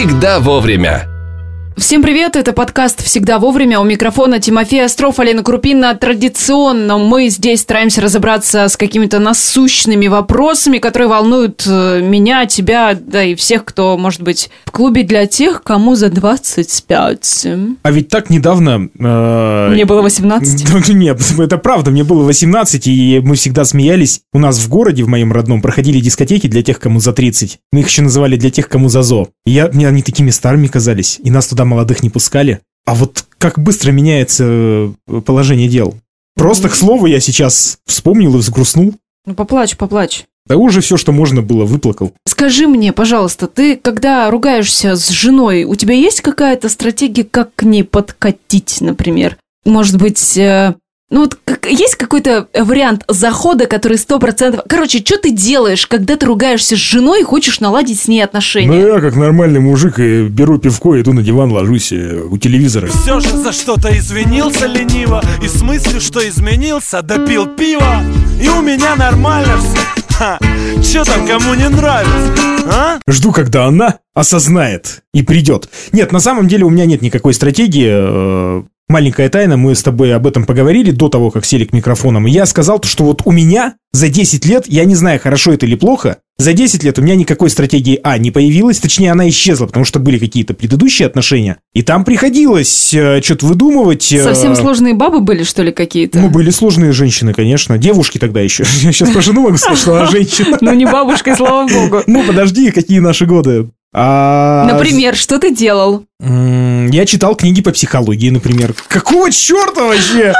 всегда вовремя. Всем привет, это подкаст «Всегда вовремя». У микрофона Тимофей Остров, Алина Крупина. Традиционно мы здесь стараемся разобраться с какими-то насущными вопросами, которые волнуют э, меня, тебя, да и всех, кто, может быть, в клубе для тех, кому за 25. А ведь так недавно... э, Мне было 18. Да, Нет, это правда, мне было 18, и мы всегда смеялись. У нас в городе, в моем родном, проходили дискотеки для тех, кому за 30. Мы их еще называли для тех, кому за ЗО. И я, мне они такими старыми казались, и нас туда молодых не пускали. А вот как быстро меняется э, положение дел. Просто, к слову, я сейчас вспомнил и взгрустнул. Ну, поплачь, поплачь. Да уже все, что можно было, выплакал. Скажи мне, пожалуйста, ты, когда ругаешься с женой, у тебя есть какая-то стратегия, как к ней подкатить, например? Может быть, э, ну вот как- есть какой-то вариант захода, который сто процентов... Короче, что ты делаешь, когда ты ругаешься с женой и хочешь наладить с ней отношения? Ну, я как нормальный мужик и беру пивко, иду на диван, ложусь э, у телевизора. Все же за что-то извинился лениво И с мыслью, что изменился, допил пиво И у меня нормально все Че там кому не нравится, а? Жду, когда она осознает и придет. Нет, на самом деле у меня нет никакой стратегии. Э, Маленькая тайна, мы с тобой об этом поговорили до того, как сели к микрофонам. Я сказал, то, что вот у меня за 10 лет, я не знаю, хорошо это или плохо, за 10 лет у меня никакой стратегии А не появилось, точнее она исчезла, потому что были какие-то предыдущие отношения, и там приходилось что-то выдумывать. э, Совсем сложные бабы были, что ли, какие-то? Ну, были сложные женщины, конечно. Девушки тогда еще. Я сейчас про жену могу сказать, что она женщина. Ну, не бабушкой, слава богу. Ну, подожди, какие наши годы. А, Например, что ты делал? Я читал книги по психологии, например. Какого черта вообще?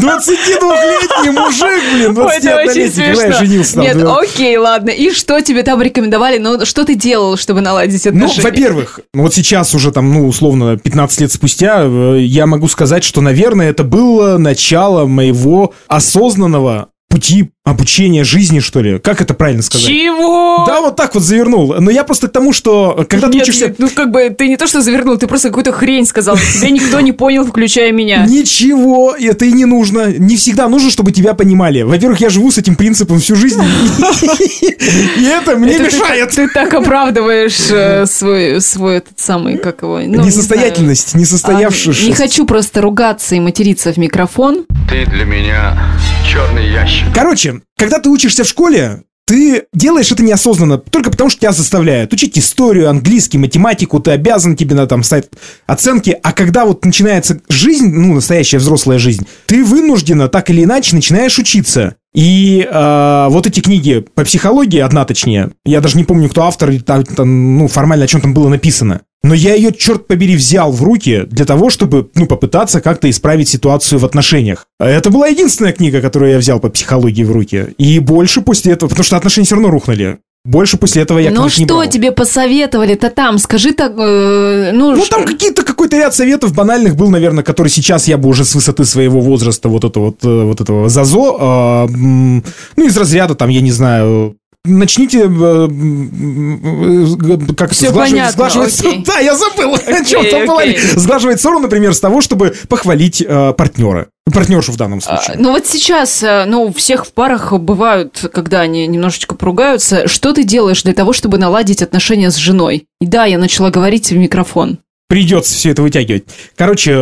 22-летний мужик, блин, Ой, это очень 21-летний, когда женился. там, Нет, да. окей, ладно. И что тебе там рекомендовали? Ну, что ты делал, чтобы наладить Ну, отношения? во-первых, вот сейчас уже там, ну, условно, 15 лет спустя, э, я могу сказать, что, наверное, это было начало моего осознанного пути обучения жизни, что ли. Как это правильно сказать? Чего? Да, вот так вот завернул. Но я просто к тому, что когда ты Нет, учишься... нет, ну как бы ты не то что завернул, ты просто какую-то хрень сказал. Тебя никто не понял, включая меня. Ничего, это и не нужно. Не всегда нужно, чтобы тебя понимали. Во-первых, я живу с этим принципом всю жизнь. И это мне ты- мешает. Ты, так оправдываешь э, свой, свой этот самый, как его... ну, не Несостоятельность, несостоявшись. А, Не хочу просто ругаться и материться в микрофон. Ты для меня черный ящик. Короче, когда ты учишься в школе, ты делаешь это неосознанно, только потому что тебя заставляют. Учить историю, английский, математику, ты обязан, тебе надо там ставить оценки. А когда вот начинается жизнь, ну, настоящая взрослая жизнь, ты вынужденно, так или иначе, начинаешь учиться. И э, вот эти книги по психологии, одна точнее, я даже не помню, кто автор, там, там, ну, формально о чем там было написано. Но я ее, черт побери, взял в руки для того, чтобы, ну, попытаться как-то исправить ситуацию в отношениях. А Это была единственная книга, которую я взял по психологии в руки. И больше после этого, потому что отношения все равно рухнули. Больше после этого я Ну что брал. тебе посоветовали-то там? Скажи так, э, ну... Ну, ш- там какие-то, какой-то ряд советов банальных был, наверное, который сейчас я бы уже с высоты своего возраста вот это вот, э, вот этого ЗАЗО, м, ну, из разряда, там, я не знаю, начните, э, как Всё сглаживать- понятно, сглаживать- окей. Да, я забыл, о чем там окей. Сглаживать ссору, например, с того, чтобы похвалить э, партнера. Партнершу в данном А, случае. Ну вот сейчас, э, ну, у всех в парах бывают, когда они немножечко поругаются. Что ты делаешь для того, чтобы наладить отношения с женой? И да, я начала говорить в микрофон. Придется все это вытягивать. Короче, э,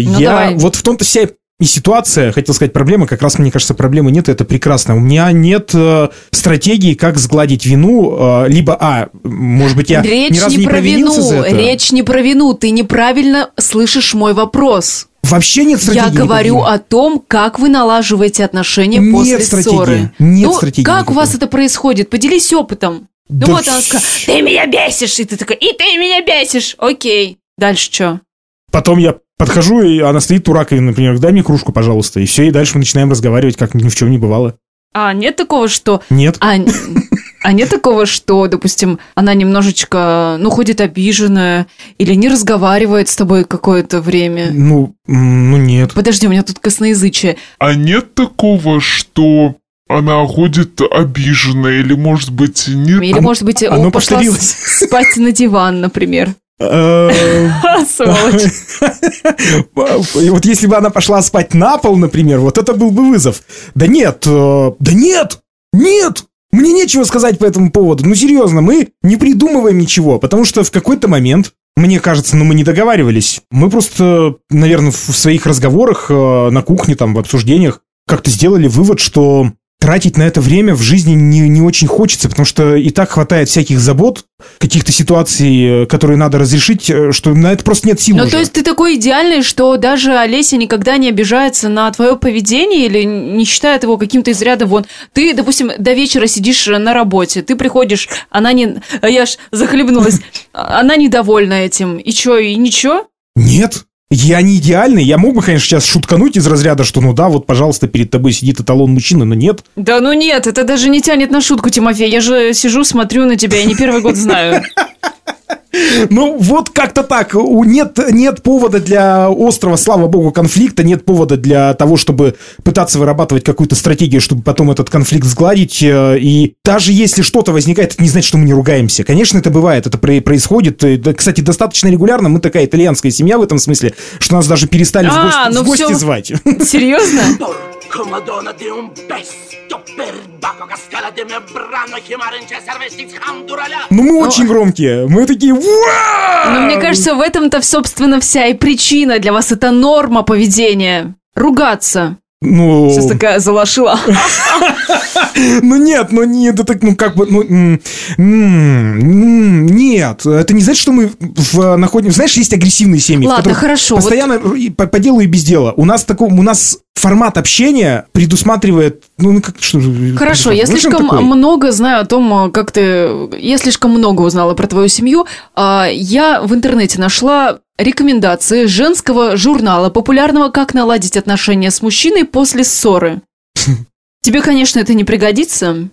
я Ну, давай. вот в том-то вся и ситуация, хотел сказать, проблема, как раз, мне кажется, проблемы нет, это прекрасно. У меня нет э, стратегии, как сгладить вину, э, либо, а, может быть, я речь ни разу не не, про вину, за это. речь не про вину. Ты неправильно слышишь мой вопрос. Вообще нет стратегии. Я говорю никакой. о том, как вы налаживаете отношения Нет после стратегии. ссоры. Нет ну, стратегии как у никакой. вас это происходит? Поделись опытом. Ну Да вот она сказала, ты меня бесишь, и ты такой, и ты меня бесишь. Окей, дальше что? Потом я подхожу, и она стоит у раковины, например, дай мне кружку, пожалуйста, и все, и дальше мы начинаем разговаривать, как ни в чем не бывало. А нет такого, что Нет. А, а нет такого, что, допустим, она немножечко, ну, ходит обиженная или не разговаривает с тобой какое-то время? Ну, ну нет. Подожди, у меня тут косноязычие. А нет такого, что она ходит обиженная или, может быть, нет? Или, может быть, о, оно пошла спать на диван, например. Э, Сволочь. И вот если бы она пошла спать на пол, например, вот это был бы вызов. Да нет, э, да нет, нет, Мне нечего сказать по этому поводу. Ну, серьезно, мы не придумываем ничего, потому что в какой-то момент мне кажется, ну мы не договаривались. Мы просто, наверное, в своих разговорах э, на кухне, там, в обсуждениях как-то сделали вывод, что тратить на это время в жизни не, не очень хочется, потому что и так хватает всяких забот, каких-то ситуаций, э, которые надо разрешить, э, что на это просто нет сил Ну, уже. то есть ты такой идеальный, что даже Олеся никогда не обижается на твое поведение или не считает его каким-то из ряда вон. Ты, допустим, до вечера сидишь на работе, ты приходишь, она не... а Я ж захлебнулась. Она недовольна этим. И чё, и ничего? Нет. Я не идеальный. Я мог бы, конечно, сейчас шуткануть из разряда, что ну да, вот, пожалуйста, перед тобой сидит эталон мужчины, но нет. Да ну нет, это даже не тянет на шутку, Тимофей. Я же сижу, смотрю на тебя, я не первый год знаю. Ну, вот как-то так. У- Нет, нет повода для острого, слава богу, конфликта, нет повода для того, чтобы пытаться вырабатывать какую-то стратегию, чтобы потом этот конфликт сгладить. э, И даже если что-то возникает, это не значит, что мы не ругаемся. Конечно, это бывает, это про- происходит. И, да, Кстати, достаточно регулярно. Мы такая итальянская семья в этом смысле, что нас даже перестали в А, гости, ну в гости всё. звать. Серьезно? Ну, мы очень громкие. Мы такие... Но мне кажется, в этом-то, собственно, вся и причина. Для вас это норма поведения. Ругаться. Ну... Сейчас такая залошила. Ну нет, ну нет, это ну как бы, ну м, м, м, нет, это не значит, что мы в, находим, знаешь, есть агрессивные семьи, Ладно, хорошо, постоянно по, по делу и без дела. У нас такой, у нас формат общения предусматривает, ну ну, как что? Хорошо, я Ну, слишком такое? много знаю о том, как ты... Я слишком много узнала про твою семью. А, Я в интернете нашла рекомендации женского журнала, популярного «Как наладить отношения с мужчиной после ссоры». Тебе, конечно, это не пригодится.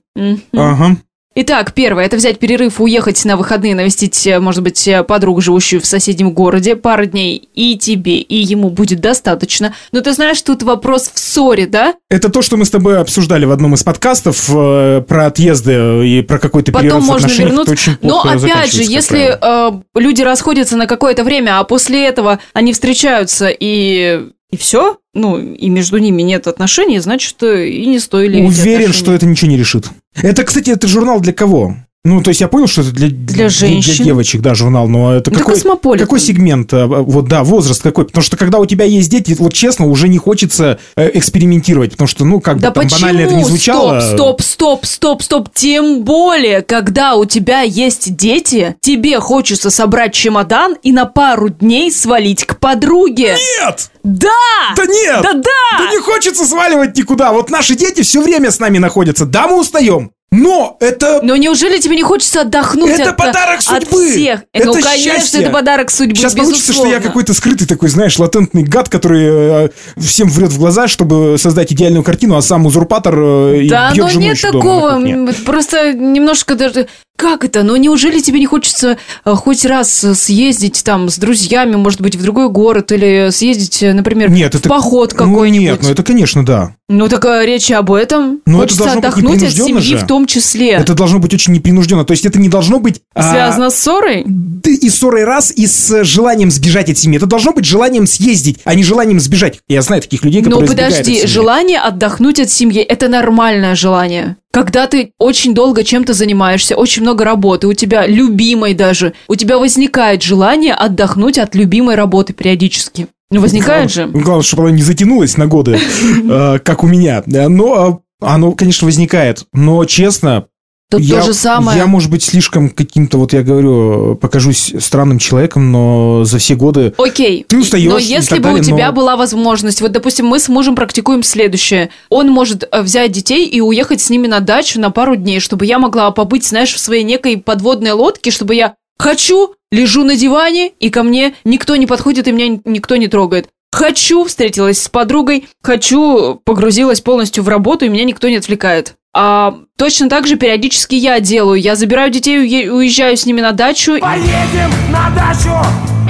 Ага. Итак, первое – это взять перерыв, уехать на выходные, навестить, э, может быть, э, подругу, живущую в соседнем городе, пару дней и тебе, и ему будет достаточно. Но ты знаешь, тут вопрос в ссоре, да? Это то, что мы с тобой обсуждали в одном из подкастов э, про отъезды и про какой-то Потом перерыв в можно вернуться. Очень Но опять же, если э, люди расходятся на какое-то время, а после этого они встречаются и и все, ну и между ними нет отношений, значит э, и не стоили. Уверен, что это ничего не решит. Это, кстати, это журнал для кого? Ну, то есть я понял, что это для, Для женщин. для девочек, да, журнал, но это Да какой, Космополитен. какой сегмент, а, вот, да, возраст какой? Потому что когда у тебя есть дети, вот честно, уже не хочется э, экспериментировать, потому что, ну, как Да бы там почему? банально это не звучало. Стоп, стоп, стоп, стоп, стоп. Тем более, когда у тебя есть дети, тебе хочется собрать чемодан и на пару дней свалить к подруге. Нет! Да! Да нет! Да да! Да не хочется сваливать никуда. Вот наши дети все время с нами находятся. Да, мы устаем. Но это... Но неужели тебе не хочется отдохнуть Это от, подарок от судьбы! всех? Это ну, конечно, счастье! это подарок судьбы, Сейчас получится, что я безусловно. какой-то скрытый такой, знаешь, латентный гад, который э, всем врет в глаза, чтобы создать идеальную картину, а сам узурпатор э, и Да, бьет но нет такого. Просто немножко даже... Как это? Ну, неужели тебе не хочется э, хоть раз э, съездить там с друзьями, может быть, в другой город, или съездить, э, например, Нет, в это... поход ну, какой-нибудь? нет, ну это, конечно, да. Ну, так э, речь об этом. Но это Хочется быть отдохнуть от семьи же. в том числе. Это должно быть очень непринужденно. То есть это не должно быть... а, Связано с ссорой? да и ссорой раз, и с желанием сбежать от семьи. Это должно быть желанием съездить, а не желанием сбежать. Я знаю таких людей, Ну, которые от подожди, семьи. желание отдохнуть от семьи – это нормальное желание. Когда ты очень долго чем-то занимаешься, очень много работы, у тебя любимой даже, у тебя возникает желание отдохнуть от любимой работы периодически. Ну, возникает же. Главное, чтобы она не затянулась на годы, э, как у меня. Э, Но э, оно, конечно, возникает. Но, честно, Тут я, то же самое. я, может быть, слишком каким-то, вот я говорю, покажусь странным человеком, но за все годы... Окей. Ты устаешь Но если бы далее, у тебя но- была возможность, вот, допустим, мы с мужем практикуем следующее. Он может э, взять детей и уехать с ними на дачу на пару дней, чтобы я могла побыть, знаешь, в своей некой подводной лодке, чтобы я хочу, лежу на диване, и ко мне никто не подходит, и меня никто не трогает. Хочу, встретилась с подругой, хочу, погрузилась полностью в работу, и меня никто не отвлекает. А точно так же периодически я делаю. Я забираю детей, уе- уезжаю с ними на дачу, Поедем на дачу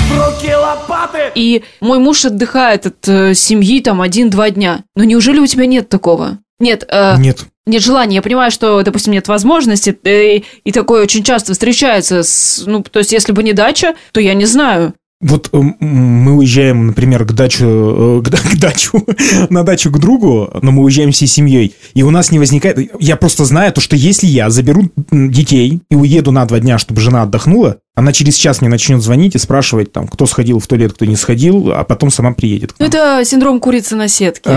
в руки лопаты и мой муж отдыхает от э, семьи там один-два дня. Но неужели у тебя нет такого? Нет, э, Нет. Нет желания. Я понимаю, что, допустим, нет возможности, э, и такое очень часто встречается. С, ну, то есть, если бы не дача, то я не знаю. вот м, мы уезжаем, например, к дачу, э, к, к дачу, на дачу к другу, но мы уезжаем всей семьей, и у нас не возникает... Я просто знаю то, что если я заберу детей и уеду на два дня, чтобы жена отдохнула, она через час мне начнет звонить и спрашивать, там, кто сходил в туалет, кто не сходил, а потом сама приедет. Ну, это синдром курицы на сетке.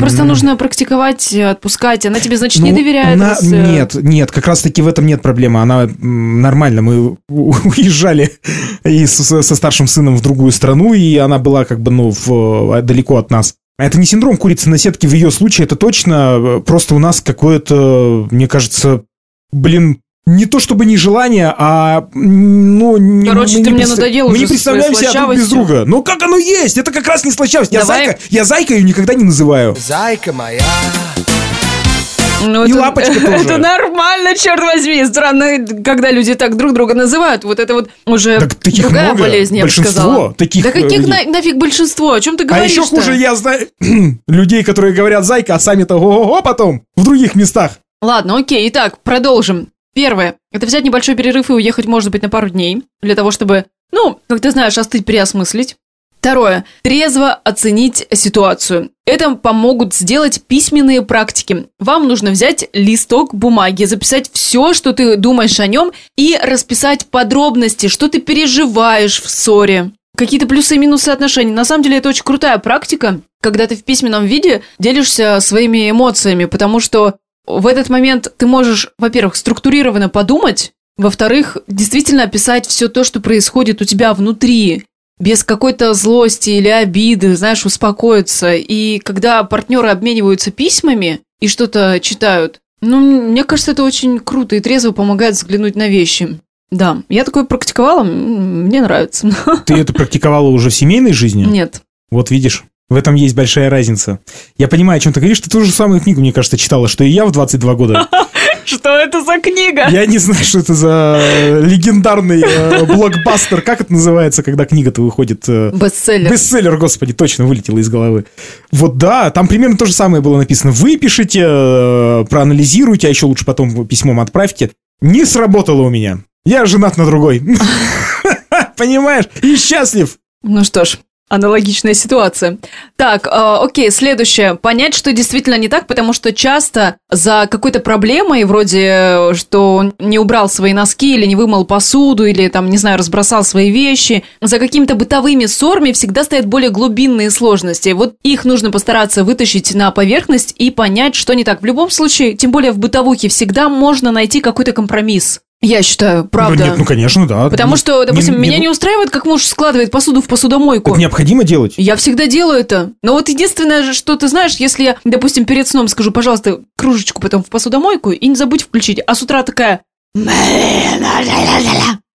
Просто нужно практиковать, отпускать. Она тебе, значит, не Ну, доверяет. э, Нет, нет, как раз таки в этом нет проблемы. Она нормально. Мы уезжали и со старшим сыном в другую страну, и она была как бы, ну, в- далеко от нас. А Это не синдром курицы на сетке в ее случае, это точно просто у нас какое-то, мне кажется, блин, не то чтобы не желание, а ну не, Короче, мы ты не мне представ- надоел Мы уже не представляем себя друг без друга. Но как оно есть? Это как раз не слащавость. Я Давай. зайка, я зайка ее никогда не называю. Зайка моя. Ну, И это- лапочка тоже. Это нормально, черт возьми. Странно, когда люди так друг друга называют. Вот это вот уже Так таких другая много. болезнь, я бы Большинство сказала. таких, Да э, каких людей. на- нафиг большинство? О чем ты А говоришь еще хуже, я знаю людей, которые говорят зайка, а сами-то ого-го потом в других местах. Ладно, окей, итак, продолжим. Первое. Это взять небольшой перерыв и уехать, может быть, на пару дней. Для того, чтобы, ну, как ты знаешь, остыть, переосмыслить. Второе. Трезво оценить ситуацию. Это помогут сделать письменные практики. Вам нужно взять листок бумаги, записать все, что ты думаешь о нем, и расписать подробности, что ты переживаешь в ссоре. Какие-то плюсы и минусы отношений. На самом деле это очень крутая практика, когда ты в письменном виде делишься своими эмоциями, потому что в этот момент ты можешь, во-первых, структурированно подумать, во-вторых, действительно описать все то, что происходит у тебя внутри, без какой-то злости или обиды, знаешь, успокоиться. И когда партнеры обмениваются письмами и что-то читают, ну, мне кажется, это очень круто и трезво помогает взглянуть на вещи. Да, я такое практиковала, мне нравится. Ты это практиковала уже в семейной жизни? Нет. Вот видишь, в этом есть большая разница. Я понимаю, о чем ты говоришь. Ты ту же самую книгу, мне кажется, читала, что и я в 22 года. Что это за книга? Я не знаю, что это за э, легендарный э, блокбастер. Как это называется, когда книга-то выходит? э, Бестселлер. Бестселлер, господи, точно вылетело из головы. Вот да, там примерно то же самое было написано. Вы пишите, э, проанализируйте, а еще лучше потом письмом отправьте. Не сработало у меня. Я женат на другой. Понимаешь? И счастлив. Ну что ж, аналогичная ситуация. Так, э, окей, следующее. Понять, что действительно не так, потому что часто за какой-то проблемой, вроде, что не убрал свои носки или не вымыл посуду, или там, не знаю, разбросал свои вещи, за какими-то бытовыми ссорами всегда стоят более глубинные сложности. Вот их нужно постараться вытащить на поверхность и понять, что не так. В любом случае, тем более в бытовухе, всегда можно найти какой-то компромисс. Я считаю, правда. Ну, нет, ну, конечно, да. Потому Ну, что, допустим, не- меня не- не устраивает, как муж складывает посуду в посудомойку. Так необходимо делать. Я всегда делаю это. Но вот единственное, же, что ты знаешь, если я, допустим, перед сном скажу, пожалуйста, кружечку потом в посудомойку и не забудь включить, а с утра такая...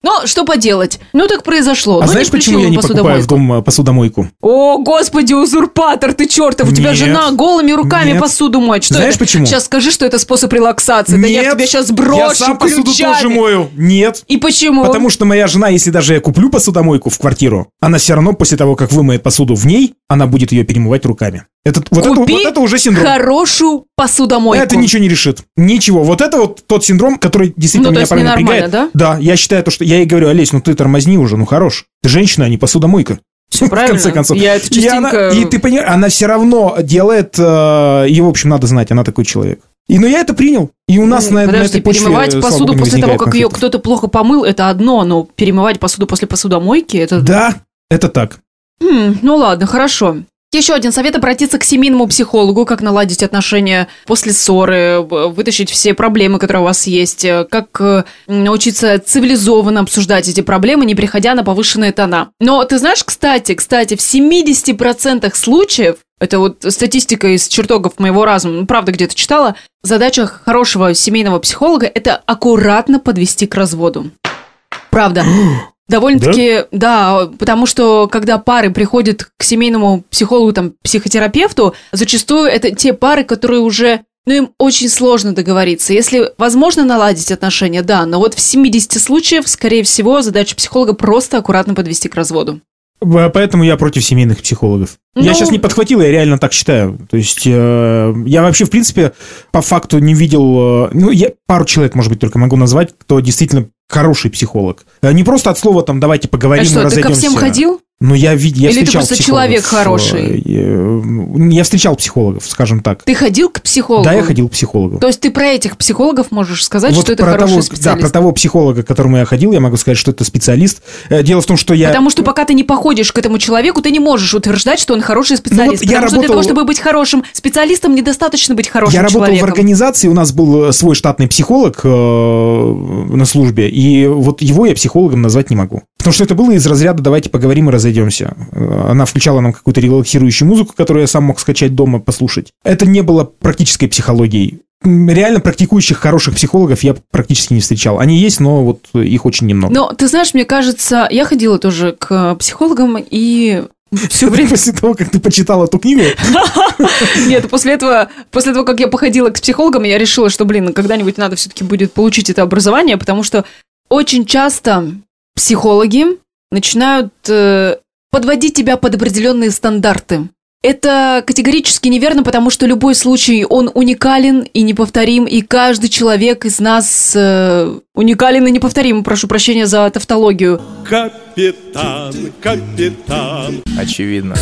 Ну, что поделать? Ну, так произошло. А ну, знаешь, почему я не покупаю в посудомойку. дом э, посудомойку? О, господи, узурпатор ты чертов! У тебя Нет. жена голыми руками Нет. посуду моет. Что Знаешь это? почему? Сейчас скажи, что это способ релаксации. да я Нет, тебя сейчас брошу Я сам посуду ключами. тоже мою. Нет. И почему? Потому что моя жена, если даже я куплю посудомойку в квартиру, она все равно после того, как вымоет посуду в ней, она будет ее перемывать руками. Это, вот, это, Купи вот это уже синдром. хорошую посудомойку. Это ничего не решит. Ничего. Вот это вот тот синдром, который действительно Ну, меня порой напрягает. да? Да, я считаю то, что я ей говорю, Олесь, ну ты тормозни уже, ну хорош. Ты женщина, а не посудомойка. Всё В правильно. конце концов. Я это И, она- частенько- и ты понимаешь, она все равно делает, э, и в общем надо знать, она такой человек. И ну я это принял. И у нас на, на Подожди, этой почве, перемывать посуду после того, как ее кто-то плохо помыл, это одно, но перемывать посуду после посудомойки, это... Да, это так. М, ну ладно, хорошо. Еще один совет – обратиться к семейному психологу, как наладить отношения после ссоры, вытащить все проблемы, которые у вас есть, э, как э, научиться цивилизованно обсуждать эти проблемы, не приходя на повышенные тона. Но ты знаешь, кстати, кстати, в 70% случаев, это вот статистика из чертогов моего разума, ну, правда, где-то читала, задача хорошего семейного психолога – это аккуратно подвести к разводу. Правда. Довольно-таки, да? потому что когда пары приходят к семейному психологу, там, психотерапевту, зачастую это те пары, которые уже, ну, им очень сложно договориться. Если возможно наладить отношения, да, но вот в 70 случаев, скорее всего, задача психолога просто аккуратно подвести к разводу. Поэтому я против семейных психологов. Я Ну- сейчас не подхватил, я реально так считаю. То есть э, я вообще, в принципе, по факту не видел... э, ну, я пару человек, может быть, только могу назвать, кто действительно хороший психолог. Э, Не просто от слова там давайте поговорим А и что, ты ко разойдемся. всем ходил? Ну, я, вид- я Или ты встречал просто психологов, человек хороший? э, Я встречал психологов, скажем так. Ты ходил к психологу? Да, я ходил к психологу. То есть ты про этих психологов можешь сказать, Вот что это хороший того, специалист? Да, про того психолога, к которому я ходил, я могу сказать, что это специалист. Э, Дело в том, что я... Потому что пока ты не походишь к этому человеку, ты не можешь утверждать, что он хороший специалист. Ну вот я потому что для работал- того, чтобы быть хорошим специалистом, недостаточно быть хорошим Я работал человеком. в организации, у нас был э, свой штатный психолог э, на службе, и вот его я психологом назвать не могу. Потому что это было из разряда «давайте поговорим и разойдемся». Э, Она включала нам какую-то релаксирующую музыку, которую я сам мог скачать дома, послушать. Это не было практической психологией. Реально практикующих хороших психологов я практически не встречал. Они есть, но вот их очень немного. Но ты знаешь, мне кажется, я ходила тоже к психологам и все время... После того, как ты почитал эту книгу, Нет, после этого, после того, как я походила к психологам, я решила, что, блин, когда-нибудь надо все-таки будет получить это образование, потому что очень часто психологи начинают э, подводить тебя под определенные стандарты. Это категорически неверно, потому что любой случай, он уникален и неповторим, и каждый человек из нас э, уникален и неповторим. Прошу прощения за тавтологию. Капитан, капитан. Очевидно.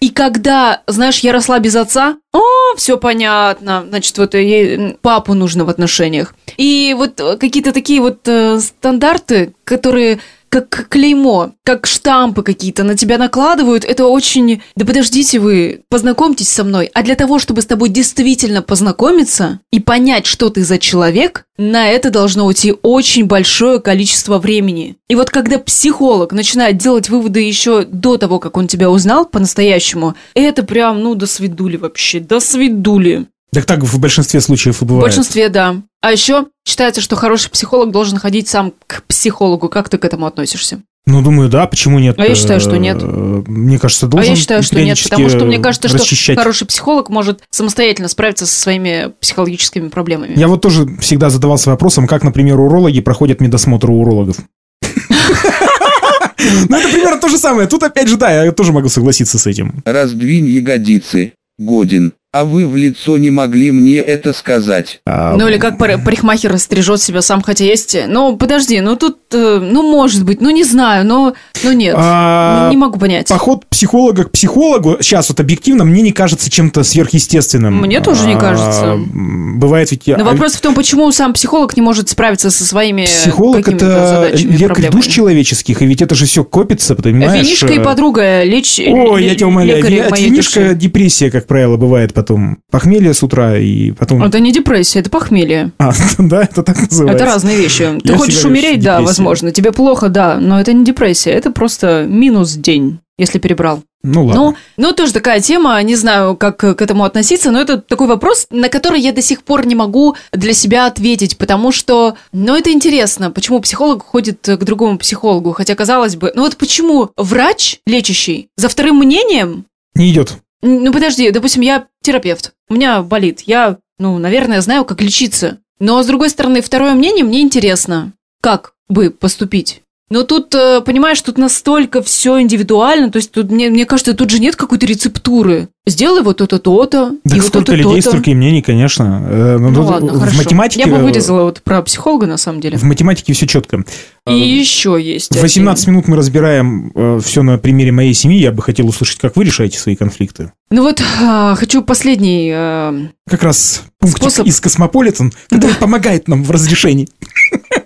И когда, знаешь, я росла без отца, о, все понятно, значит, вот ей папу нужно в отношениях. И вот э, какие-то такие вот э, стандарты, которые как клеймо, как штампы какие-то на тебя накладывают, это очень... Да подождите вы, познакомьтесь со мной. А для того, чтобы с тобой действительно познакомиться и понять, что ты за человек, на это должно уйти очень большое количество времени. И вот когда психолог начинает делать выводы еще до того, как он тебя узнал по-настоящему, это прям, ну, до свидули вообще, до свидули. Так так в большинстве случаев и В бывает. большинстве, да. А еще считается, что хороший психолог должен ходить сам к психологу. Как ты к этому относишься? Ну, думаю, да, почему нет? А я считаю, что Э, нет. Мне кажется, должен а я считаю, что нет, потому что мне кажется, что расчищать. хороший психолог может самостоятельно справиться со своими психологическими проблемами. Я вот тоже всегда задавался вопросом, как, например, урологи проходят медосмотр у урологов. Ну, это примерно то же самое. Тут, опять же, да, я тоже могу согласиться с этим. Раздвинь ягодицы, Годин. А вы в лицо не могли мне это сказать. А, Ну или как пар- парикмахер стрижет себя сам, хотя есть... Ну, подожди, ну тут, э, ну, может быть, ну, не знаю, но, ну, нет. А, не могу понять. Поход психолога к психологу, сейчас вот объективно, мне не кажется чем-то сверхъестественным. Мне тоже не А, кажется. Бывает ведь... Но вопрос в том, почему сам психолог не может справиться со своими Психолог какими-то это проблемами. душ человеческих, и ведь это же все копится, понимаешь? Винишка и подруга, лечь... Ой, я тебя умоляю, винишка депрессия, как правило, бывает потом. Похмелье с утра и потом... Это не депрессия, это похмелье. А, да, это так называется. Это разные вещи. Ты Я хочешь умереть, да, депрессия. возможно. Тебе плохо, да, но это не депрессия, это просто минус день, если перебрал. Ну ладно. Ну, ну, тоже такая тема, не знаю, как к этому относиться, но это такой вопрос, на который я до сих пор не могу для себя ответить, потому что, ну, это интересно, почему психолог ходит к другому психологу, хотя, казалось бы, ну вот почему врач, лечащий, за вторым мнением, Не идет. Ну, подожди, допустим, я терапевт, у меня болит, я, ну, наверное, знаю, как лечиться, но, с другой стороны, второе мнение мне интересно, как бы поступить. Но тут, э, понимаешь, тут настолько все индивидуально, то есть тут, мне, мне кажется, тут же нет какой-то рецептуры. Сделай вот то-то, то-то, Да и вот то-то, людей, то-то. столько и мнений, конечно. Э, Ну тут ладно, в хорошо. математике... Я бы вырезала вот про психолога, на самом деле. В математике все четко. И еще есть В 18 минут мы разбираем все на примере моей семьи. Я бы хотел услышать, как вы решаете свои конфликты. Ну вот, а, хочу последний... э, Как раз пунктик Способ- из Космополитен, который помогает нам в разрешении.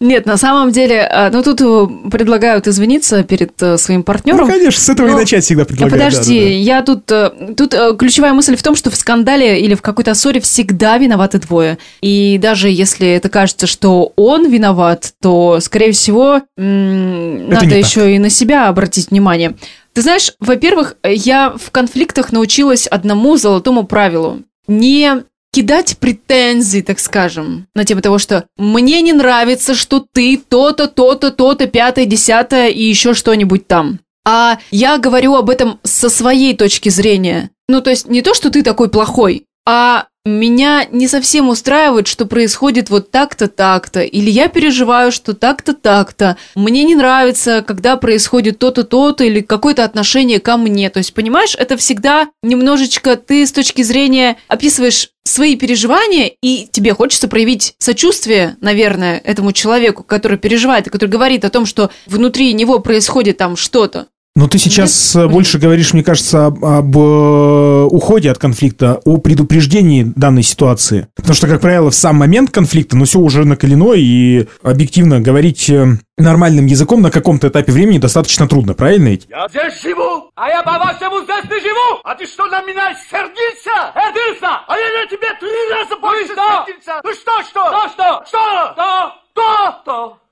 Нет, на самом деле, э, ну тут э, предлагают извиниться перед э, своим Ну, партнером. конечно, с этого и Ну, начать всегда А предлагаю. да, подожди, да, да. я тут... Тут ключевая мысль в том, что в скандале или в какой-то ссоре всегда виноваты двое. И даже если это кажется, что он виноват, то, скорее всего, м, надо еще и на себя обратить внимание. Ты знаешь, во-первых, я в конфликтах научилась одному золотому правилу. Не кидать претензии, так скажем, на тему того, что мне не нравится, что ты то-то, то-то, то-то, пятое, десятое и еще что-нибудь там. А я говорю об этом со своей точки зрения. Ну, то есть не то, что ты такой плохой, а меня не совсем устраивает, что происходит вот так-то, так-то, или я переживаю, что так-то, так-то. Мне не нравится, когда происходит то-то, то-то, или какое-то отношение ко мне. То есть, понимаешь, это всегда немножечко ты с точки зрения описываешь свои переживания, и тебе хочется проявить сочувствие, наверное, этому человеку, который переживает, и который говорит о том, что внутри него происходит там что-то. Но ты сейчас э, больше говоришь, мне кажется, об, об, э, уходе от конфликта, о предупреждении данной ситуации. Потому что, как правило, в сам момент конфликта, ну, все уже накалено, и объективно говорить э, нормальным языком на каком-то этапе времени достаточно трудно, правильно ведь? Я здесь живу, а я по-вашему здесь не живу. А ты что на меня сердился? Сердился? А я на тебе три раза больше сердился. Ну что, что? Что, что? Что? Что? Что?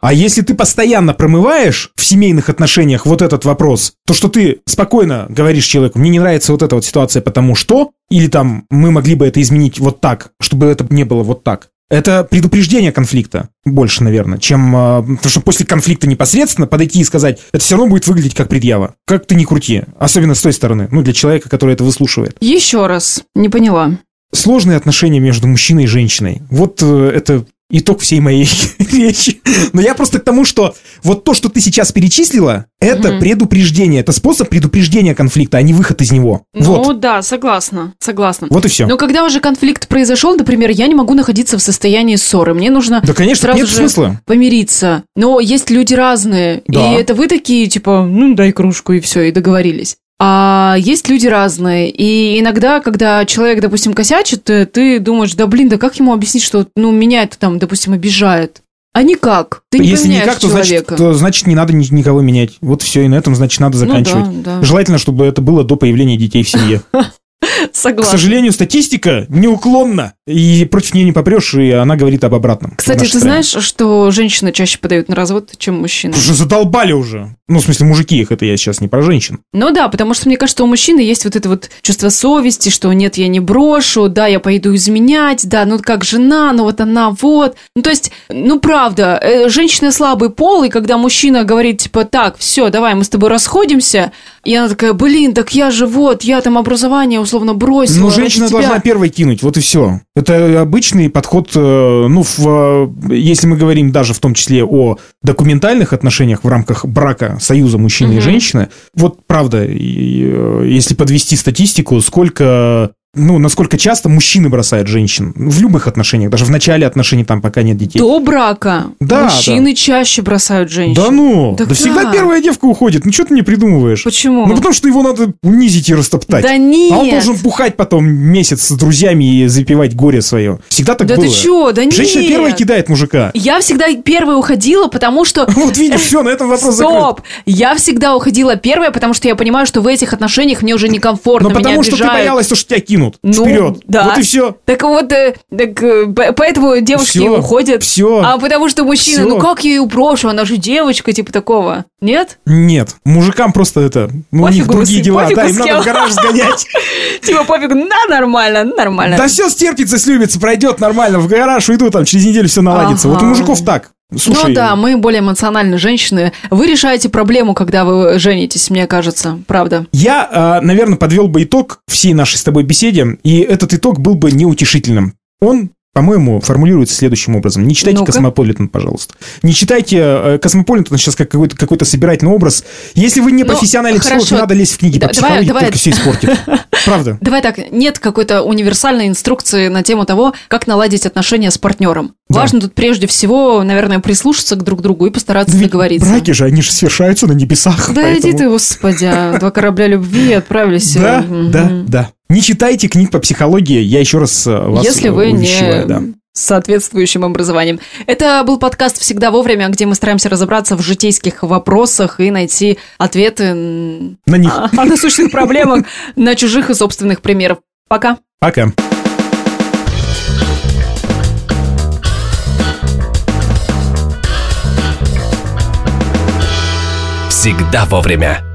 А если ты постоянно промываешь в семейных отношениях вот этот вопрос, то что ты спокойно говоришь человеку, мне не нравится вот эта вот ситуация, потому что, или там мы могли бы это изменить вот так, чтобы это не было вот так. Это предупреждение конфликта больше, наверное, чем... э, Потому что после конфликта непосредственно подойти и сказать, это все равно будет выглядеть как предъява. Как ты не крути. Особенно с той стороны. Ну, для человека, который это выслушивает. Еще раз, не поняла. Сложные отношения между мужчиной и женщиной. Вот э, это итог всей моей речи. Но я просто к тому, что вот то, что ты сейчас перечислила, это Мгм. предупреждение. Это способ предупреждения конфликта, а не выход из него. Ну Вот. да, согласна, согласна. Вот и все. Но когда уже конфликт произошел, например, я не могу находиться в состоянии ссоры. Мне нужно Да, конечно, сразу нет же смысла. помириться. Но есть люди разные. Да. И это вы такие, типа, ну дай кружку и все, и договорились. А есть люди разные. И иногда, когда человек, допустим, косячит, ты, ты думаешь, да блин, да как ему объяснить, что ну, меня это там, допустим, обижает? А никак. Ты не Если никак, то значит, человека. то значит не надо ни- никого менять. Вот все, и на этом, значит, надо Ну заканчивать. да, да. Желательно, чтобы это было до появления детей в семье. К Согласна. сожалению, статистика неуклонна, и против нее не попрешь, и она говорит об обратном. Кстати, ты стране. знаешь, что женщины чаще подают на развод, чем мужчины? Уже задолбали уже. Ну, в смысле, мужики их, это я сейчас не про женщин. Ну да, потому что мне кажется, у мужчины есть вот это вот чувство совести, что нет, я не брошу, да, я пойду изменять, да, ну как жена, ну вот она вот. Ну то есть, ну правда, э, женщина слабый пол, и когда мужчина говорит, типа, так, все, давай, мы с тобой расходимся, и она такая, блин, так я же вот, я там образование условно бросила. Ну, женщина тебя». должна первой кинуть, вот и все. Это обычный подход, э, ну, в, э, если мы говорим даже в том числе о документальных отношениях в рамках брака, союза мужчины и Мгм. женщины, вот правда, и, э, если подвести статистику, сколько ну, насколько часто мужчины бросают женщин в любых отношениях, даже в начале отношений, там, пока нет детей. До брака Да, мужчины чаще бросают женщин. Да ну, Да да, всегда первая девка уходит. Ну, что ты не придумываешь? Почему? Ну, потому что его надо унизить и растоптать. Да нет. А он должен бухать потом месяц с друзьями и запивать горе свое. Всегда так Да было. ты чё? Да Женщина нет. первая кидает мужика. Я всегда первая уходила, потому что... Вот видишь, все, на этом вопрос закрыт. Стоп! Я всегда уходила первая, потому что я понимаю, что в этих отношениях мне уже некомфортно, Но меня потому что ты боялась, то, что тебя кинут Ну, вперед. да. Вот и все. Так вот, э, так, э, поэтому девушки Всё, уходят. всё. А потому что мужчина, Всё. ну как я ее брошу, она же девочка, типа такого. Нет? Нет, мужикам просто это, ну, у них Пофигу, другие дела. пофигу, Да, им надо в гараж сгонять. Типа пофиг, да, нормально, нормально. Да все стерпится, слюбится, пройдет нормально. В гараж уйду, там через неделю все наладится. Вот у мужиков так. Слушай, ну да, мы более эмоциональные женщины. Вы решаете проблему, когда вы женитесь, мне кажется, правда. Я, наверное, подвел бы итог всей нашей с тобой беседе, и этот итог был бы неутешительным. Он по-моему, формулируется следующим образом. Не читайте Ну-ка. «Cosmopolitan», пожалуйста. Не читайте э, «Cosmopolitan», сейчас как какой-то, какой-то собирательный образ. Если вы не Ну, профессиональный психолог, хорошо. не надо лезть в книги Да, по психологии, давай- только все испортит. Правда. Давай так, нет какой-то универсальной инструкции на тему того, как наладить отношения с партнером. Да. Важно тут прежде всего, наверное, прислушаться к друг другу и постараться Да договориться. браки же, они же совершаются на небесах. Да поэтому- иди ты, господи, а, два корабля любви отправились. Да, Мгм. да, да. Не читайте книг по психологии, я еще раз э, вас Если э, вы увещеваю, да. С соответствующим образованием. Это был подкаст «Всегда вовремя», где мы стараемся разобраться в житейских вопросах и найти ответы На них. о о насущных проблемах на чужих и собственных примерах. Пока. Пока. Всегда вовремя.